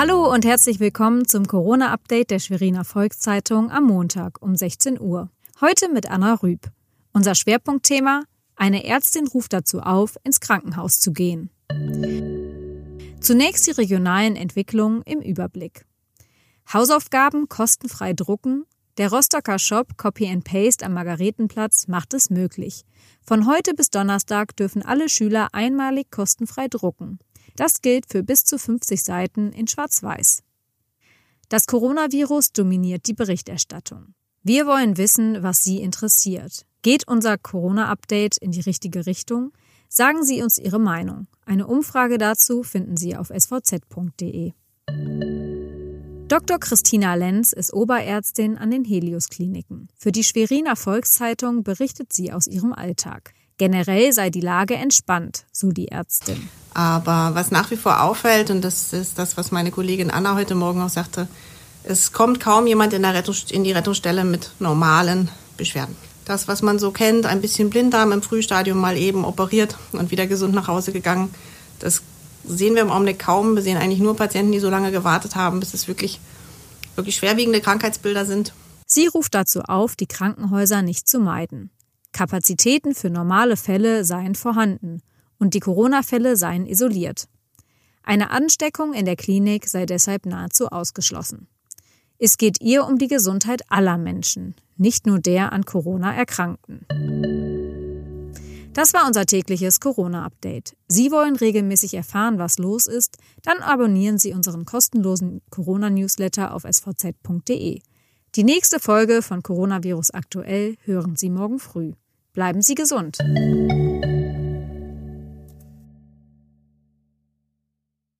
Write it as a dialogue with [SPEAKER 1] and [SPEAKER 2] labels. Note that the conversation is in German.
[SPEAKER 1] Hallo und herzlich willkommen zum Corona-Update der Schweriner Volkszeitung am Montag um 16 Uhr. Heute mit Anna Rüb. Unser Schwerpunktthema: Eine Ärztin ruft dazu auf, ins Krankenhaus zu gehen. Zunächst die regionalen Entwicklungen im Überblick. Hausaufgaben kostenfrei drucken. Der Rostocker Shop Copy and Paste am Margaretenplatz macht es möglich. Von heute bis Donnerstag dürfen alle Schüler einmalig kostenfrei drucken. Das gilt für bis zu 50 Seiten in Schwarz-Weiß. Das Coronavirus dominiert die Berichterstattung. Wir wollen wissen, was Sie interessiert. Geht unser Corona-Update in die richtige Richtung? Sagen Sie uns Ihre Meinung. Eine Umfrage dazu finden Sie auf svz.de. Dr. Christina Lenz ist Oberärztin an den Helios-Kliniken. Für die Schweriner Volkszeitung berichtet sie aus ihrem Alltag. Generell sei die Lage entspannt, so die Ärztin.
[SPEAKER 2] Aber was nach wie vor auffällt, und das ist das, was meine Kollegin Anna heute Morgen auch sagte, es kommt kaum jemand in, in die Rettungsstelle mit normalen Beschwerden. Das, was man so kennt, ein bisschen Blinddarm im Frühstadium mal eben operiert und wieder gesund nach Hause gegangen, das sehen wir im Augenblick kaum. Wir sehen eigentlich nur Patienten, die so lange gewartet haben, bis es wirklich, wirklich schwerwiegende Krankheitsbilder sind.
[SPEAKER 1] Sie ruft dazu auf, die Krankenhäuser nicht zu meiden. Kapazitäten für normale Fälle seien vorhanden und die Corona-Fälle seien isoliert. Eine Ansteckung in der Klinik sei deshalb nahezu ausgeschlossen. Es geht ihr um die Gesundheit aller Menschen, nicht nur der an Corona Erkrankten. Das war unser tägliches Corona-Update. Sie wollen regelmäßig erfahren, was los ist? Dann abonnieren Sie unseren kostenlosen Corona-Newsletter auf svz.de. Die nächste Folge von Coronavirus aktuell hören Sie morgen früh. Bleiben Sie gesund.